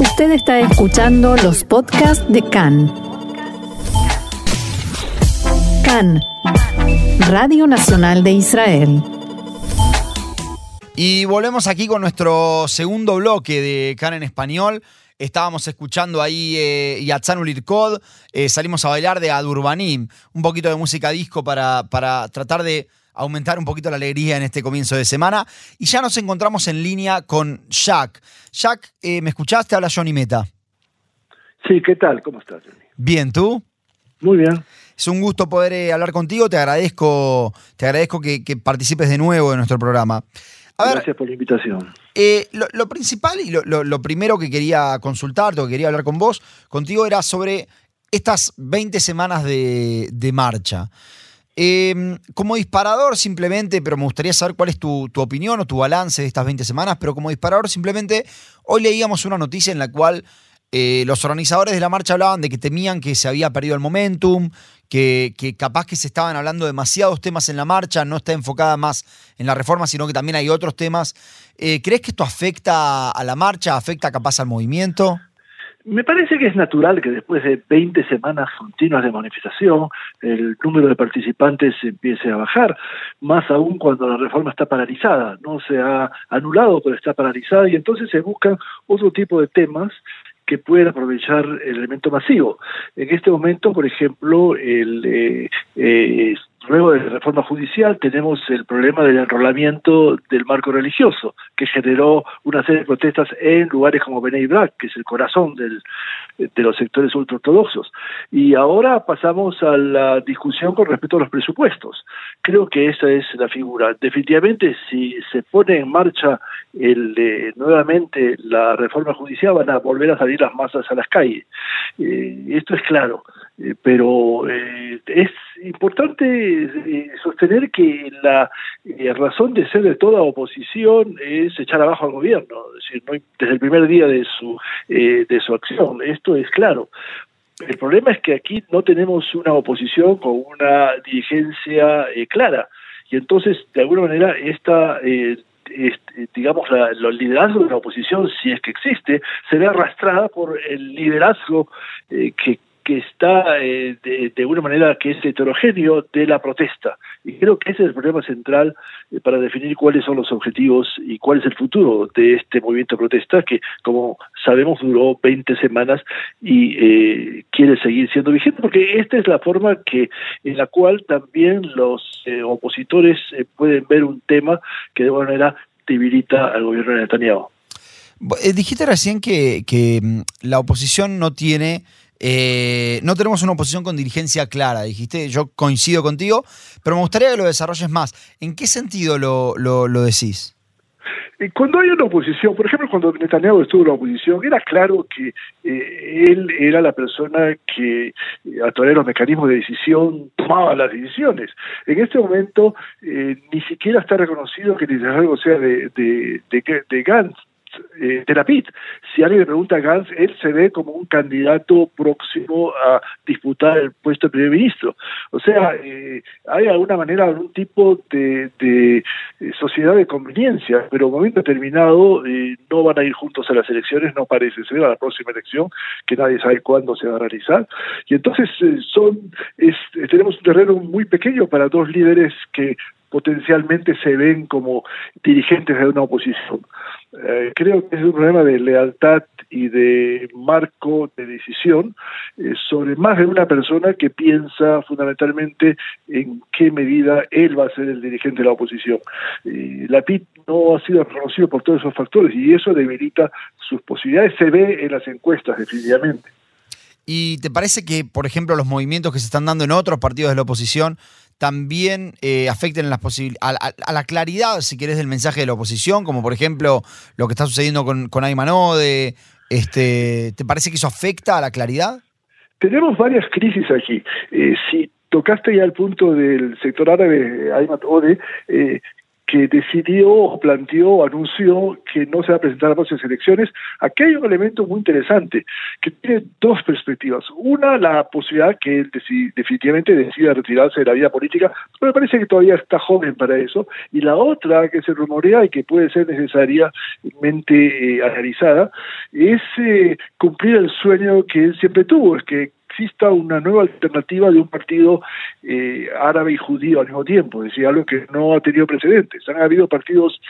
Usted está escuchando los podcasts de CAN. CAN, Radio Nacional de Israel. Y volvemos aquí con nuestro segundo bloque de CAN en español. Estábamos escuchando ahí eh, Yatzan Ulirkod, eh, salimos a bailar de Adurbanim, un poquito de música disco para, para tratar de aumentar un poquito la alegría en este comienzo de semana. Y ya nos encontramos en línea con Jack. Jack, eh, ¿me escuchaste? Habla Johnny Meta. Sí, ¿qué tal? ¿Cómo estás, Johnny? Bien, ¿tú? Muy bien. Es un gusto poder eh, hablar contigo. Te agradezco, te agradezco que, que participes de nuevo en nuestro programa. A ver, Gracias por la invitación. Eh, lo, lo, principal y lo, lo, lo, primero que quería consultarte o que quería hablar con vos, contigo, era sobre estas 20 semanas de, de marcha. Eh, como disparador simplemente, pero me gustaría saber cuál es tu, opinión o tu balance de estas 20 semanas, pero como disparador simplemente, hoy leíamos una noticia en la cual eh, los organizadores de la marcha hablaban de que temían que se había perdido el momentum, que, que, capaz que se estaban hablando demasiados temas en la marcha, no está enfocada más en la reforma, sino que también hay otros temas. Eh, ¿Crees que esto afecta a la marcha, afecta capaz al movimiento? Me parece que es natural que después de 20 semanas continuas de manifestación el número de participantes empiece a bajar, más aún cuando la reforma está paralizada, no se ha anulado, pero está paralizada y entonces se buscan otro tipo de temas que puedan aprovechar el elemento masivo. En este momento, por ejemplo, el eh, eh, luego de la reforma judicial tenemos el problema del enrolamiento del marco religioso, que generó una serie de protestas en lugares como Benei Brak, que es el corazón de los sectores ultraortodoxos. Y ahora pasamos a la discusión con respecto a los presupuestos. Creo que esa es la figura. Definitivamente, si se pone en marcha el, eh, nuevamente la reforma judicial, van a volver a salir las masas a las calles. Eh, esto es claro. Eh, pero eh, es importante eh, sostener que la eh, razón de ser de toda oposición es echar abajo al gobierno, es decir, no, desde el primer día de su eh, de su acción, esto es claro. El problema es que aquí no tenemos una oposición con una dirigencia clara y entonces de alguna manera esta digamos, la, el liderazgo de la oposición, si es que existe, se ve arrastrada por el liderazgo eh, que, que está eh, de, una manera que es heterogéneo de la protesta. Y creo que ese es el problema central eh, para definir cuáles son los objetivos y cuál es el futuro de este movimiento de protesta que, como sabemos, duró 20 semanas y eh, quiere seguir siendo vigente, porque esta es la forma que en la cual también los opositores pueden ver un tema que de alguna manera debilita al gobierno de Netanyahu. Dijiste recién que, que mm, la oposición no tiene eh, no tenemos una oposición con dirigencia clara, dijiste, yo coincido contigo, pero me gustaría que lo desarrolles más. ¿En qué sentido lo, lo, lo decís? Cuando hay una oposición, por ejemplo, cuando Netanyahu estuvo en la oposición, era claro que eh, él era la persona que, a través de los mecanismos de decisión, tomaba las decisiones. En este momento, eh, ni siquiera está reconocido que algo sea de, de, de, de Gantz, eh, de la PIT. Si alguien le pregunta a Gantz, él se ve como un candidato próximo a disputar el puesto de primer ministro. O sea, eh, hay alguna manera algún tipo de, de, sociedad de conveniencia, pero en un momento determinado eh, no van a ir juntos a las elecciones, no parece ser a la próxima elección, que nadie sabe cuándo se va a realizar. Y entonces eh, son tenemos un terreno muy pequeño para dos líderes que potencialmente se ven como dirigentes de una oposición. Eh, creo que es un problema de lealtad y de marco de decisión eh, sobre más de una persona que piensa fundamentalmente en qué medida él va a ser el dirigente de la oposición. Eh, la PIT no ha sido reconocido por todos esos factores y eso debilita sus posibilidades. Se ve en las encuestas, definitivamente. ¿Y te parece que, por ejemplo, los movimientos que se están dando en otros partidos de la oposición también eh, afecten las a, a, la claridad, si querés, del mensaje de la oposición, como por ejemplo lo que está sucediendo con, con Ayman Ode. Este, ¿Te parece que eso afecta a la claridad? Tenemos varias crisis aquí. Eh, si tocaste ya el punto del sector árabe, Ayman Ode, eh, que decidió planteó, anunció que no se va a presentar a próximas elecciones. Aquí hay un elemento muy interesante que tiene dos perspectivas. Una, la posibilidad que él definitivamente decida retirarse de la vida política, pero me parece que todavía está joven para eso. Y la otra, que se rumorea y que puede ser necesariamente eh, analizada, es eh, cumplir el sueño que él siempre tuvo, es que exista una nueva alternativa de un partido eh, árabe y judío al mismo tiempo, es decir, algo que no ha tenido precedentes. Han habido partidos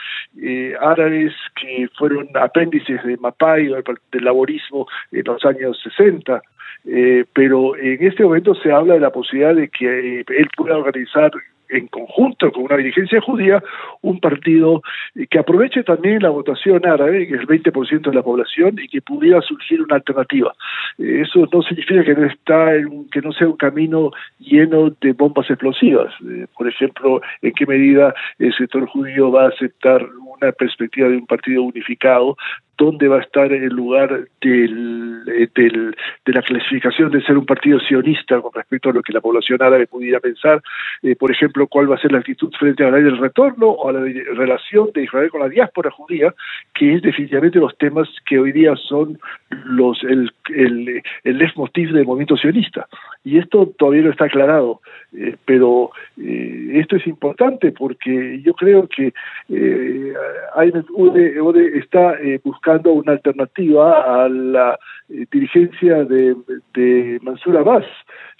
eh, árabes que fueron apéndices de Mapai o del laborismo en los años 60, eh, pero en este momento se habla de la posibilidad de que él pueda organizar en conjunto con una dirigencia judía, un partido que aproveche también la votación árabe, que es el 20% de la población, y que pudiera surgir una alternativa. Eh, eso no significa que no está en que no sea un camino lleno de bombas explosivas. Eh, por ejemplo, en qué medida el sector judío va a aceptar una perspectiva de un partido unificado dónde va a estar el lugar eh, del, de la clasificación de ser un partido sionista con respecto a lo que la población árabe pudiera pensar, eh, por ejemplo, cuál va a ser la actitud frente a la ley del retorno o a la relación de Israel con la diáspora judía, que es definitivamente los temas que hoy día son los el, el, el leitmotiv del movimiento sionista. Y esto todavía no está aclarado, eh, pero esto es importante porque yo creo que eh, UDE está buscando una alternativa a la eh, dirigencia de, de Mansur Abbas,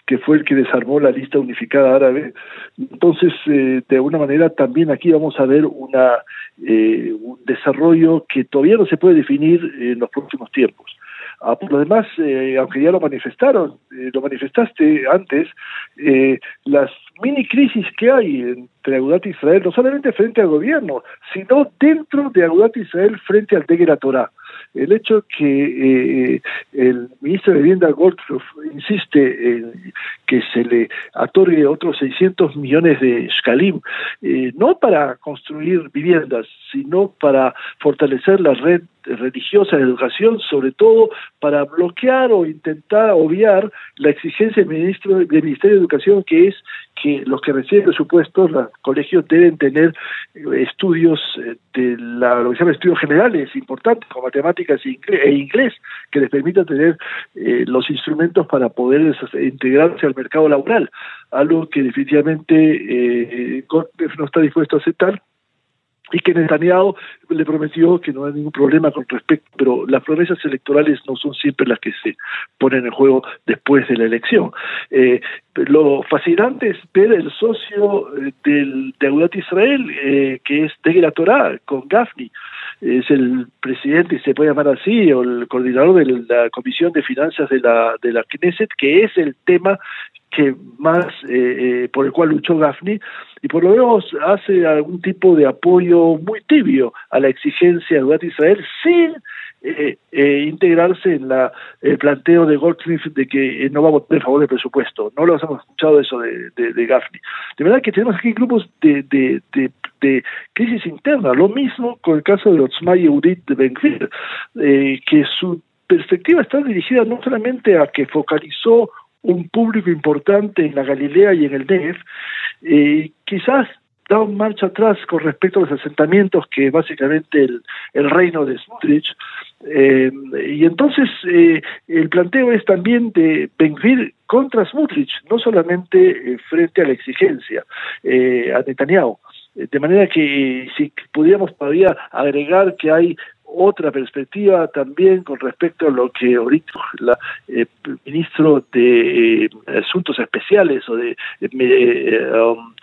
que fue el que desarmó la lista unificada árabe. Entonces, eh, de alguna manera, también aquí vamos a ver una, eh, un desarrollo que todavía no se puede definir en los próximos tiempos. Ah, lo demás, aunque ya lo manifestaron, lo manifestaste antes, las mini crisis que hay entre Agudat Israel, no solamente frente al gobierno, sino dentro de Agudat Israel frente al Degera Torah. El hecho que eh, el ministro de Vivienda Goldfluff insiste en que se le otorgue otros 600 millones de shkalim, eh, no para construir viviendas, sino para fortalecer la red religiosa de educación, sobre todo para bloquear o intentar obviar la exigencia del, ministro, del Ministerio de Educación, que es que los que reciben presupuestos, los colegios deben tener eh, estudios eh, de la, lo que estudios generales importantes, como matemáticas e inglés, que les permitan tener eh, los instrumentos para poder integrarse al mercado laboral, algo que definitivamente eh, no está dispuesto a aceptar y que Netanyahu le prometió que no hay ningún problema con respecto, pero las promesas electorales no son siempre las que se ponen en juego después de la elección. Eh, lo fascinante es ver el socio eh, del, de Agudat Israel, eh, que es Tegel Torah, con Gafni, es el presidente, se puede llamar así, o el coordinador de la Comisión de Finanzas de la, de la Knesset, que es el tema que más eh, eh, por el cual luchó Gafni y por lo menos hace algún tipo de apoyo muy tibio a la exigencia de Israel sin eh, eh, integrarse en la, el planteo de Goldsmith de que no va a votar en favor del presupuesto. No lo hemos escuchado eso de, de, de Gaffney. De verdad que tenemos aquí grupos de, de, crisis interna. Lo mismo con el caso de Otzma Yehudit de Benfir, que su perspectiva está dirigida no solamente a que focalizó un público importante en la Galilea y en el Negev, eh, quizás da un marcha atrás con respecto a los asentamientos que básicamente el, el reino de Smutrich. Eh, y entonces eh, el planteo es también de Benvir contra Smutrich, no solamente eh, frente a la exigencia eh, a Netanyahu. De manera que si pudiéramos todavía agregar que hay otra perspectiva también con respecto a lo que ahorita el ministro de Asuntos Especiales o de, um,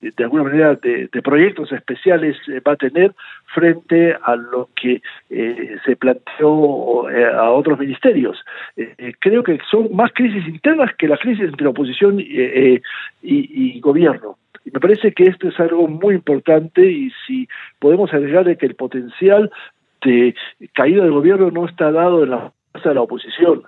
de alguna manera de, proyectos especiales eh, va a tener frente a lo que eh, se planteó eh, a otros ministerios. creo que son más crisis internas que las crisis entre oposición y, y, gobierno. Y me parece que esto es algo muy importante y si podemos agregarle que el potencial de caída del gobierno no está dado en la de la oposición,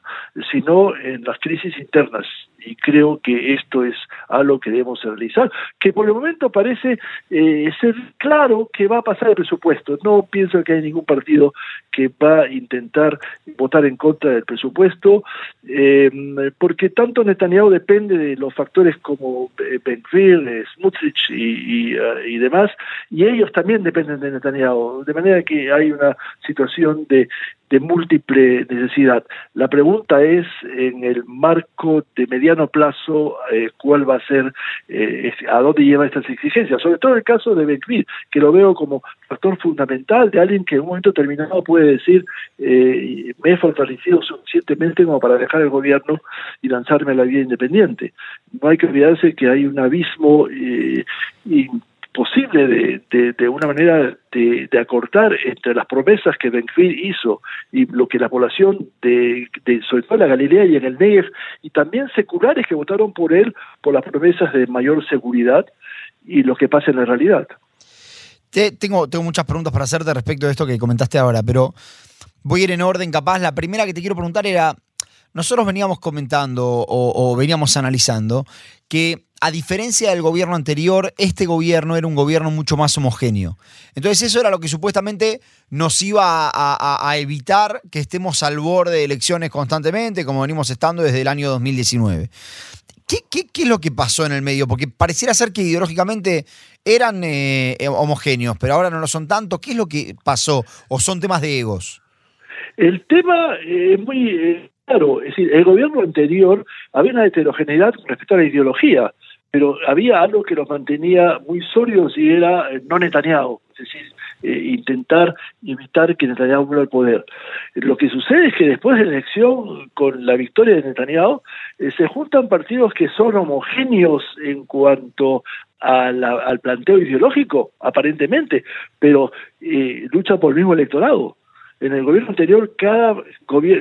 sino en las crisis internas y creo que esto es algo que debemos realizar, que por el momento parece eh, ser claro que va a pasar el presupuesto. No pienso que hay ningún partido que va a intentar votar en contra del presupuesto, eh, porque tanto Netanyahu depende de los factores como eh, Ben Smutrich y, demás, y ellos también dependen de Netanyahu, de manera que hay una situación de de múltiple necesidad. La pregunta es, en el marco de mediano plazo, eh, cuál va a ser, eh, a dónde lleva estas exigencias, sobre todo el caso de Benkvir, que lo veo como factor fundamental de alguien que en un momento determinado puede decir, eh, me he fortalecido suficientemente como para dejar el gobierno y lanzarme a la vida independiente. No hay que olvidarse que hay un abismo y posible de, de, una manera de, acortar entre las promesas que Benfir hizo y lo que la población de, sobre todo en la Galilea y en el Negev y también seculares que votaron por él por las promesas de mayor seguridad y lo que pasa en la realidad. Te, tengo, tengo muchas preguntas para hacerte respecto de esto que comentaste ahora, pero voy a ir en orden capaz. La primera que te quiero preguntar era, nosotros veníamos comentando o veníamos analizando que a diferencia del gobierno anterior, este gobierno era un gobierno mucho más homogéneo. Entonces eso era lo que supuestamente nos iba a, evitar que estemos al borde de elecciones constantemente, como venimos estando desde el año 2019. ¿Qué, qué, es lo que pasó en el medio? Porque pareciera ser que ideológicamente eran eh, homogéneos, pero ahora no lo son tanto. ¿Qué es lo que pasó? ¿O son temas de egos? El tema eh, es muy eh, claro. Es decir, el gobierno anterior había una heterogeneidad con respecto a la ideología pero había algo que los mantenía muy sólidos y era eh, no Netanyahu, es decir, eh, intentar evitar que Netanyahu vuelva al poder. Lo que sucede es que después de la elección, con la victoria de Netanyahu, eh, se juntan partidos que son homogéneos en cuanto al planteo ideológico, aparentemente, pero luchan por el mismo electorado. En el gobierno anterior, cada,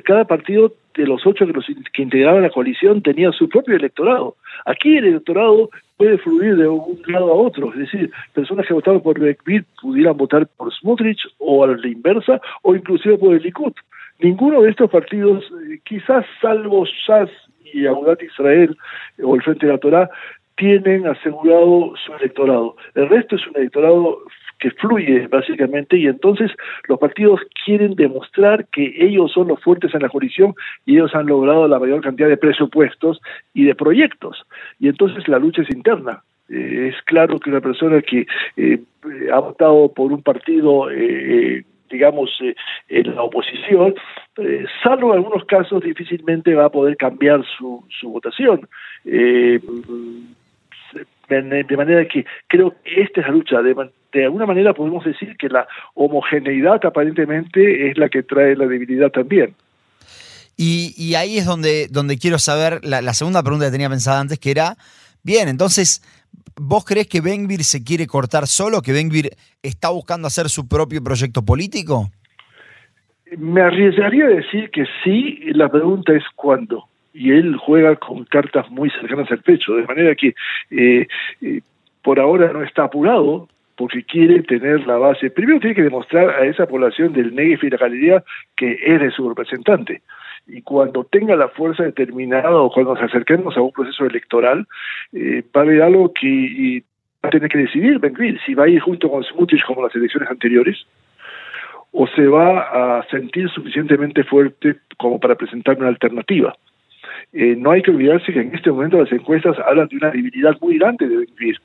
cada partido de los ocho que, los, que integraban la coalición tenía su propio electorado. Aquí el electorado puede fluir de un lado a otro, es decir, personas que votaron por Bekvir pudieran votar por Smotrich o a la inversa, o inclusive por el Likud. Ninguno de estos partidos, eh, quizás salvo SAS y Agudat Israel o el Frente de la Torá, tienen asegurado su electorado. El resto es un electorado que fluye básicamente y entonces los partidos quieren demostrar que ellos son los fuertes en la coalición y ellos han logrado la mayor cantidad de presupuestos y de proyectos y entonces la lucha es interna eh, es claro que una persona que eh, ha votado por un partido eh, digamos, en la oposición, salvo en algunos casos, difícilmente va a poder cambiar su, su votación de manera que creo que esta es la lucha. De, de, alguna manera podemos decir que la homogeneidad aparentemente es la que trae la debilidad también. Y, ahí es donde, donde quiero saber la, segunda pregunta que tenía pensada antes, que era, bien, entonces, ¿vos crees que Benvir se quiere cortar solo, que Benvir está buscando hacer su propio proyecto político? Me arriesgaría a decir que sí, la pregunta es cuándo y él juega con cartas muy cercanas al pecho, de manera que eh, eh, por ahora no está apurado porque quiere tener la base. Primero tiene que demostrar a esa población del Negev y la Galilea que eres su representante. Y cuando tenga la fuerza determinada o cuando nos acerquemos a un proceso electoral, eh, va a haber algo que va a tener que decidir Ben si va a ir junto con Smutrich como las elecciones anteriores, o se va a sentir suficientemente fuerte como para presentar una alternativa. Eh, no hay que olvidarse que en este momento las encuestas hablan de una debilidad muy grande de vivir.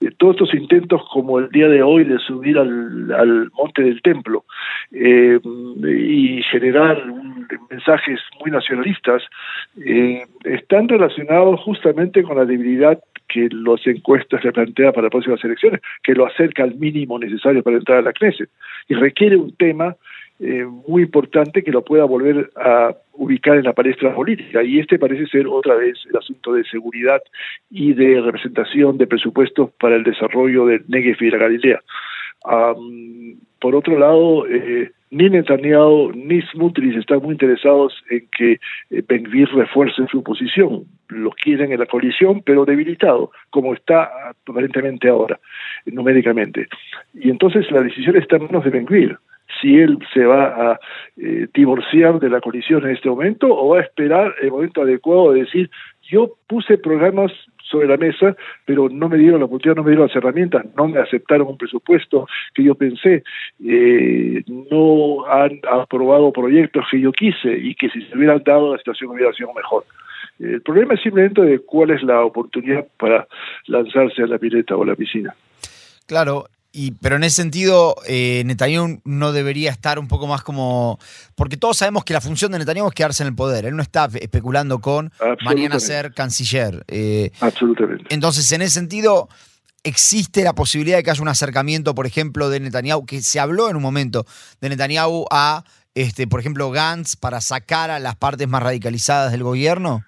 Eh, todos estos intentos como el día de hoy de subir al, monte del templo eh, y generar mensajes muy nacionalistas están relacionados justamente con la debilidad que las encuestas le plantean para las próximas elecciones, que lo acerca al mínimo necesario para entrar a la Knesset y requiere un tema eh, muy importante que lo pueda volver a ubicar en la palestra política. Y este parece ser otra vez el asunto de seguridad y de representación de presupuestos para el desarrollo del Negev y la Galilea. por otro lado, eh, ni Netanyahu ni Smutrich están muy interesados en que eh, Ben-Gvir refuerce su posición. Los quieren en la coalición, pero debilitado, como está aparentemente ahora, numéricamente. Y entonces la decisión está en manos de Ben-Gvir si él se va a eh, divorciar de la coalición en este momento o va a esperar el momento adecuado de decir yo puse programas sobre la mesa, pero no me dieron la oportunidad, no me dieron las herramientas, no me aceptaron un presupuesto que yo pensé, eh, no han aprobado proyectos que yo quise y que si se hubieran dado la situación hubiera sido mejor. El problema es simplemente de cuál es la oportunidad para lanzarse a la pileta o a la piscina. Claro, y, pero en ese sentido, eh, Netanyahu no debería estar un poco más como. Porque todos sabemos que la función de Netanyahu es quedarse en el poder. Él no está especulando con mañana ser canciller. Eh, Absolutamente. Entonces, en ese sentido, existe la posibilidad de que haya un acercamiento, por ejemplo, de Netanyahu, que se habló en un momento de Netanyahu a, este, por ejemplo, Gantz para sacar a las partes más radicalizadas del gobierno.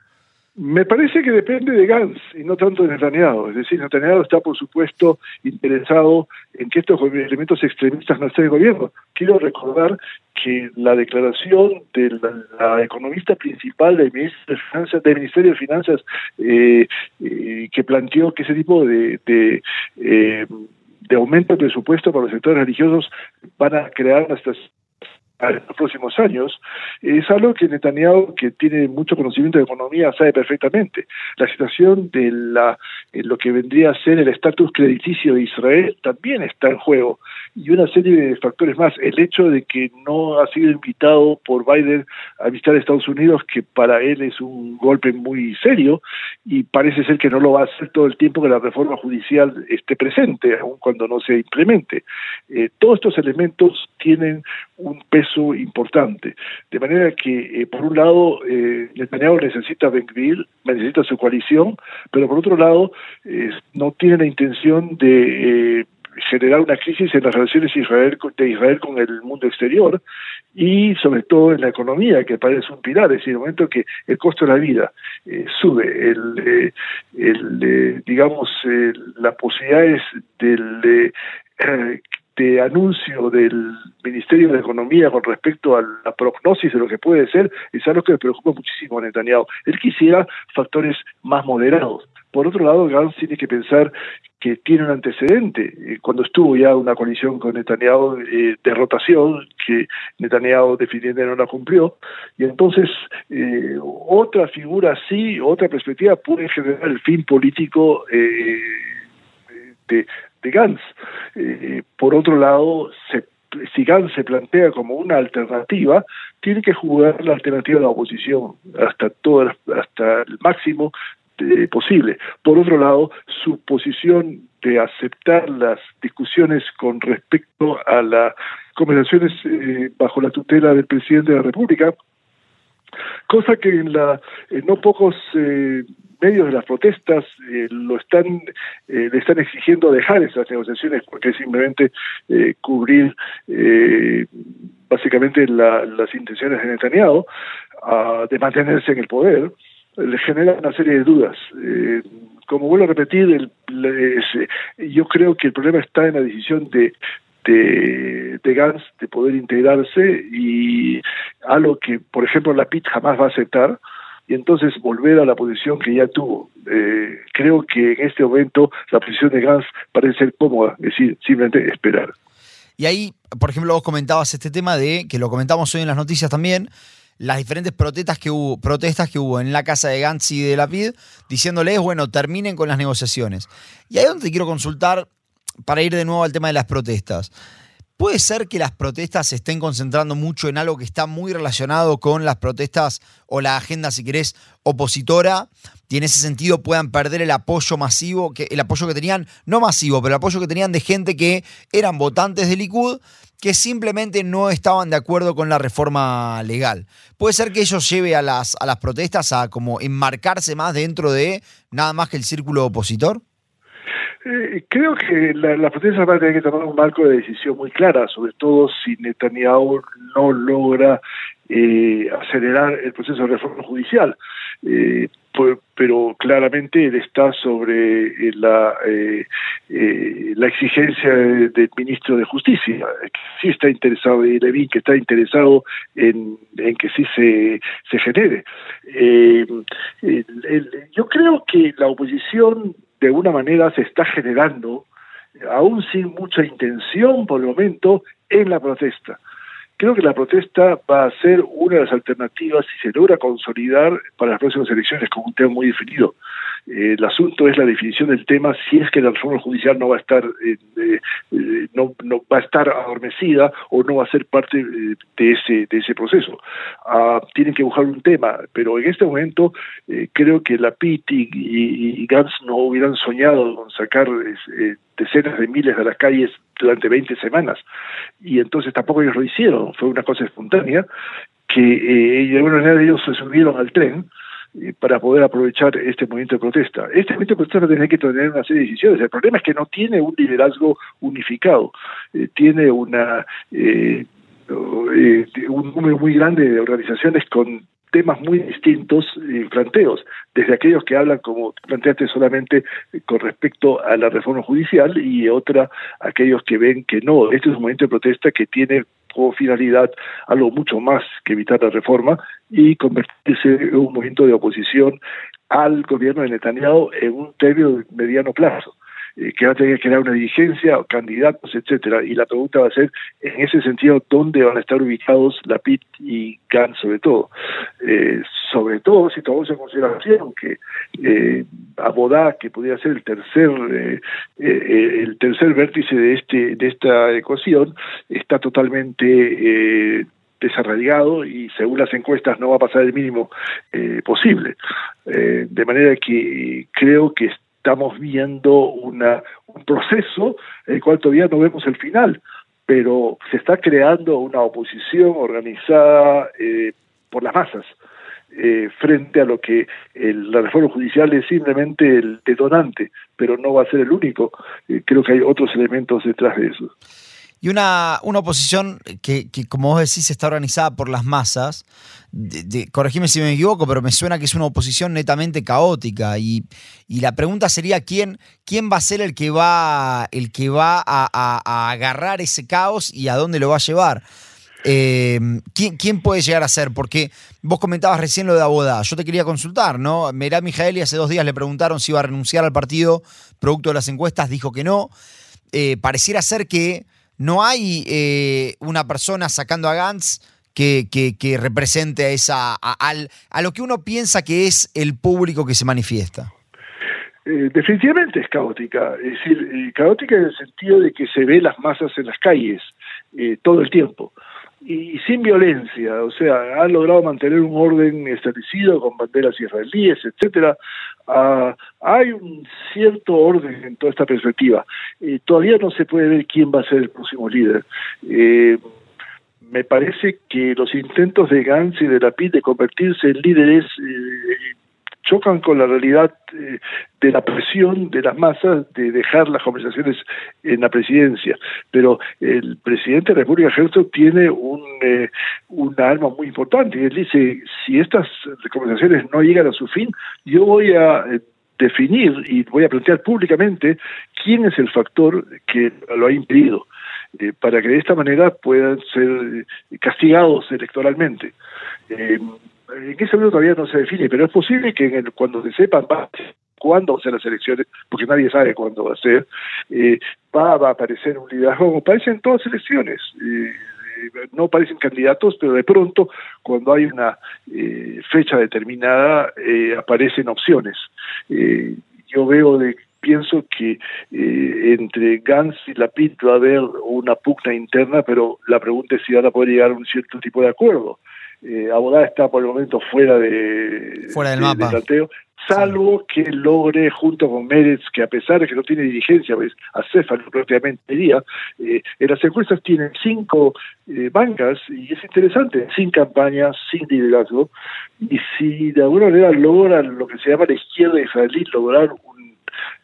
Me parece que depende de Gantz y no tanto de Netanyahu. Es decir, Netanyahu está, por supuesto, interesado en que estos elementos extremistas no estén en gobierno. Quiero recordar que la declaración de la, economista principal del Ministerio de Finanzas, del Ministerio de Finanzas eh, eh, que planteó que ese tipo de, de eh, de aumento de presupuesto para los sectores religiosos van a crear estas en los próximos años, es algo que Netanyahu, que tiene mucho conocimiento de economía, sabe perfectamente. La situación de la, lo que vendría a ser el estatus crediticio de Israel también está en juego. Y una serie de factores más. El hecho de que no ha sido invitado por Biden a visitar Estados Unidos, que para él es un golpe muy serio, y parece ser que no lo va a hacer todo el tiempo que la reforma judicial esté presente, aun cuando no se implemente. Eh, todos estos elementos tienen un peso importante. De manera que, eh, por un lado, eh, Netanyahu necesita Benville, necesita su coalición, pero por otro lado, eh, no tiene la intención de eh, generar una crisis en las relaciones de Israel con el mundo exterior y sobre todo en la economía, que parece un pilar, es decir, en el momento que el costo de la vida sube, el, el digamos, las posibilidades del de anuncio del Ministerio de Economía con respecto a la prognosis de lo que puede ser es algo que le preocupa muchísimo a Netanyahu. Él quisiera factores más moderados. Por otro lado, Gantz tiene que pensar que tiene un antecedente. Eh, cuando estuvo ya una coalición con Netanyahu eh, de rotación, que Netanyahu definitivamente no la cumplió, y entonces eh, otra figura así, otra perspectiva puede generar el fin político eh, de, de Gantz. Por otro lado, si Gantz se plantea como una alternativa, tiene que jugar la alternativa de la oposición hasta todo hasta el máximo eh, posible. Por otro lado, su posición de aceptar las discusiones con respecto a las conversaciones eh, bajo la tutela del presidente de la República, cosa que en la no pocos medios de las protestas eh, lo están eh, le están exigiendo dejar esas negociaciones porque es simplemente eh, cubrir básicamente las intenciones de Netanyahu ah, de mantenerse en el poder le genera una serie de dudas. como vuelvo a repetir, el, yo creo que el problema está en la decisión de de, de Gantz de poder integrarse y algo que, por ejemplo, la PIT jamás va a aceptar, y entonces volver a la posición que ya tuvo. Eh, creo que en este momento la posición de Gans parece ser cómoda, es decir, simplemente esperar. Y ahí, por ejemplo, vos comentabas este tema de, que lo comentamos hoy en las noticias también, las diferentes protestas que hubo, protestas que hubo en la casa de Gantz y de Lapid, diciéndoles, bueno, terminen con las negociaciones. Y ahí es donde te quiero consultar para ir de nuevo al tema de las protestas. ¿Puede ser que las protestas se estén concentrando mucho en algo que está muy relacionado con las protestas o la agenda, si querés, opositora? Y en ese sentido puedan perder el apoyo masivo, que, el apoyo que tenían, no masivo, pero el apoyo que tenían de gente que eran votantes de Likud, que simplemente no estaban de acuerdo con la reforma legal. ¿Puede ser que ello lleve a las, a las protestas a como enmarcarse más dentro de nada más que el círculo opositor? Eh, creo que la, la protesta va a tener que tomar un marco de decisión muy clara, sobre todo si Netanyahu no logra eh, acelerar el proceso de reforma judicial. Eh, pero claramente él está sobre eh, la, eh, la exigencia del ministro de Justicia, que sí está interesado, y Levin, que está interesado en, en que sí se, se genere. yo creo que la oposición de alguna manera se está generando, aún sin mucha intención por el momento, en la protesta. creo que la protesta va a ser una de las alternativas si se logra consolidar para las próximas elecciones con un tema muy definido. Eh, el asunto es la definición del tema si es que la reforma judicial no va a estar eh, eh, no, no, va a estar adormecida o no va a ser parte de ese de ese proceso. Ah, tienen que buscar un tema, pero en este momento creo que la PIT y, y, Gantz no hubieran soñado con sacar decenas de miles de las calles durante 20 semanas y entonces tampoco ellos lo hicieron, fue una cosa espontánea que de alguna manera ellos se subieron al tren para poder aprovechar este movimiento de protesta. Este movimiento de protesta va a tener que tener una serie de decisiones. El problema es que no tiene un liderazgo unificado, eh, tiene una eh, eh, un número muy grande de organizaciones con temas muy distintos y planteos, desde aquellos que hablan, como planteaste, solamente con respecto a la reforma judicial y otra, aquellos que ven que no, este es un movimiento de protesta que tiene como finalidad algo mucho más que evitar la reforma y convertirse en un movimiento de oposición al gobierno de Netanyahu en un término de mediano plazo. Eh, que va a tener que crear una dirigencia, candidatos, etcétera. Y la pregunta va a ser, en ese sentido, ¿dónde van a estar ubicados la PIT y GAN sobre todo? Eh, sobre todo si tomamos en consideración que eh, Abodá, que podría ser el tercer eh, el tercer vértice de este de esta ecuación, está totalmente desarraigado y según las encuestas no va a pasar el mínimo posible. de manera que creo que estamos viendo una, un proceso en el cual todavía no vemos el final, pero se está creando una oposición organizada eh, por las masas. Eh, frente a lo que el, la reforma judicial es simplemente el detonante, pero no va a ser el único. Eh, creo que hay otros elementos detrás de eso y una, una oposición que, como vos decís, está organizada por las masas. De, corregime si me equivoco, pero me suena que es una oposición netamente caótica. Y, la pregunta sería: ¿quién, ¿quién va a ser el que va, el que va a, agarrar ese caos y a dónde lo va a llevar? Em, ¿quién, ¿quién, puede llegar a ser? Porque vos comentabas recién lo de Abodá. Yo te quería consultar, ¿no? Merab Mijaeli hace dos días le preguntaron si iba a renunciar al partido producto de las encuestas, dijo que no. Eh, pareciera ser que no hay eh, una persona sacando a Gantz que, que, represente a, esa, a, lo que uno piensa que es el público que se manifiesta. Eh, definitivamente es caótica, es decir, eh, caótica en el sentido de que se ve las masas en las calles todo el tiempo y sin violencia, o sea, han logrado mantener un orden establecido con banderas israelíes, etcétera. Ah, hay un cierto orden en toda esta perspectiva. Todavía no se puede ver quién va a ser el próximo líder. Eh, me parece que los intentos de Gantz y de Lapid de convertirse en líderes eh, chocan con la realidad eh, de la presión de las masas de dejar las conversaciones en la presidencia. Pero el presidente de la República Herzog tiene un, eh, una arma muy importante y él dice, si estas conversaciones no llegan a su fin, yo voy a eh, definir y voy a plantear públicamente quién es el factor que lo ha impedido. para que de esta manera puedan ser castigados electoralmente. En ese momento todavía no se define, pero es posible que cuando se sepan cuándo van a ser las elecciones, porque nadie sabe cuándo va a ser, eh, va, a aparecer un liderazgo, como parece en todas las elecciones. Eh, eh, no aparecen candidatos, pero de pronto, cuando hay una fecha determinada, aparecen opciones. yo veo de pienso que entre Gans y Lapid va a haber una pugna interna, pero la pregunta es si van a poder llegar a un cierto tipo de acuerdo eh, Abodá está por el momento fuera de fuera del mapa. salvo que logre junto con Meretz, que a pesar de que no tiene dirigencia, pues acéfalo prácticamente diría, eh, en las encuestas tienen cinco eh, bancas y es interesante, sin campaña, sin liderazgo, y si de alguna manera logran lo que se llama la izquierda israelí, lograr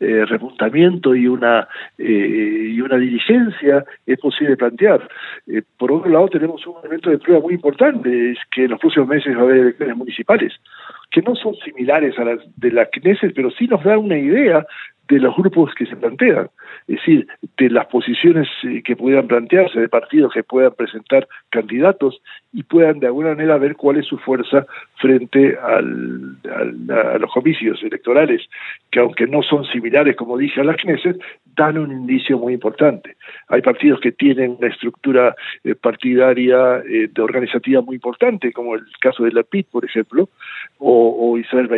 eh, repuntamiento y una eh, y una dirigencia es posible plantear. Eh, por otro lado, tenemos un elemento de prueba muy importante, es que en los próximos meses va a haber elecciones municipales, que no son similares a las de la Knesset, pero sí nos dan una idea de los grupos que se plantean, es decir, de las posiciones eh, que puedan plantearse, de partidos que puedan presentar candidatos y puedan de alguna manera ver cuál es su fuerza frente a los comicios electorales, que aunque no son similares, como dije, a las Knesset, dan un indicio muy importante. Hay partidos que tienen una estructura eh, partidaria eh, de organizativa muy importante, como el caso de la PIT, por ejemplo, o, o Israel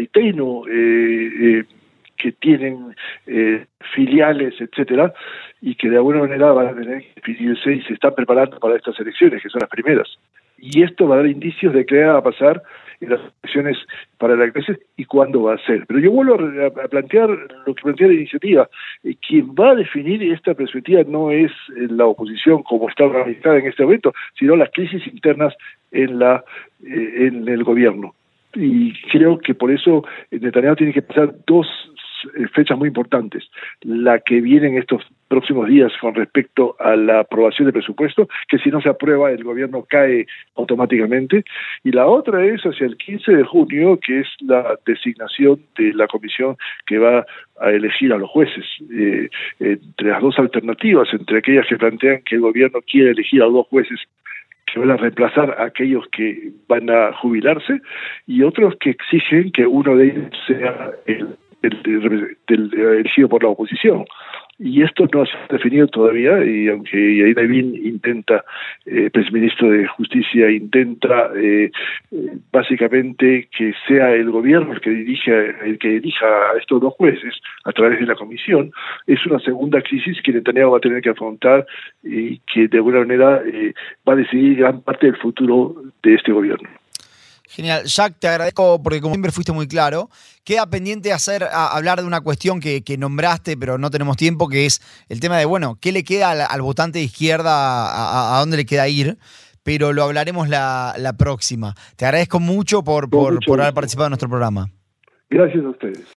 que tienen eh, filiales, etcétera, y que de alguna manera van a tener que definirse y se están preparando para estas elecciones, que son las primeras. Y esto va a dar indicios de qué va a pasar en las elecciones para la clase y cuándo va a ser. Pero yo vuelvo a, plantear lo que plantea la iniciativa. Eh, quien va a definir esta perspectiva no es eh, la oposición como está organizada en este momento, sino las crisis internas en, la, en el gobierno. Y creo que por eso Netanyahu tiene que pasar dos fechas muy importantes. La que viene en estos próximos días con respecto a la aprobación del presupuesto, que si no se aprueba el gobierno cae automáticamente, y la otra es hacia el 15 de junio, que es la designación de la comisión que va a elegir a los jueces. Eh, entre las dos alternativas, entre aquellas que plantean que el gobierno quiere elegir a dos jueces que van a reemplazar a aquellos que van a jubilarse y otros que exigen que uno de ellos sea el del, del, elegido por la oposición. Y esto no ha definido todavía, y aunque Yair Levin intenta, eh, ministro de Justicia, intenta eh, básicamente que sea el gobierno el que dirija, el que dirija a estos dos jueces a través de la comisión, es una segunda crisis que Netanyahu va a tener que afrontar y que de alguna manera eh, va a decidir gran parte del futuro de este gobierno. Genial. Jack, te agradezco porque como siempre fuiste muy claro. Queda pendiente hacer hablar de una cuestión que, nombraste, pero no tenemos tiempo, que es el tema de, bueno, ¿qué le queda al, votante de izquierda? A, dónde le queda ir? Pero lo hablaremos la, próxima. Te agradezco mucho por, por, por haber participado en nuestro programa. Gracias a ustedes.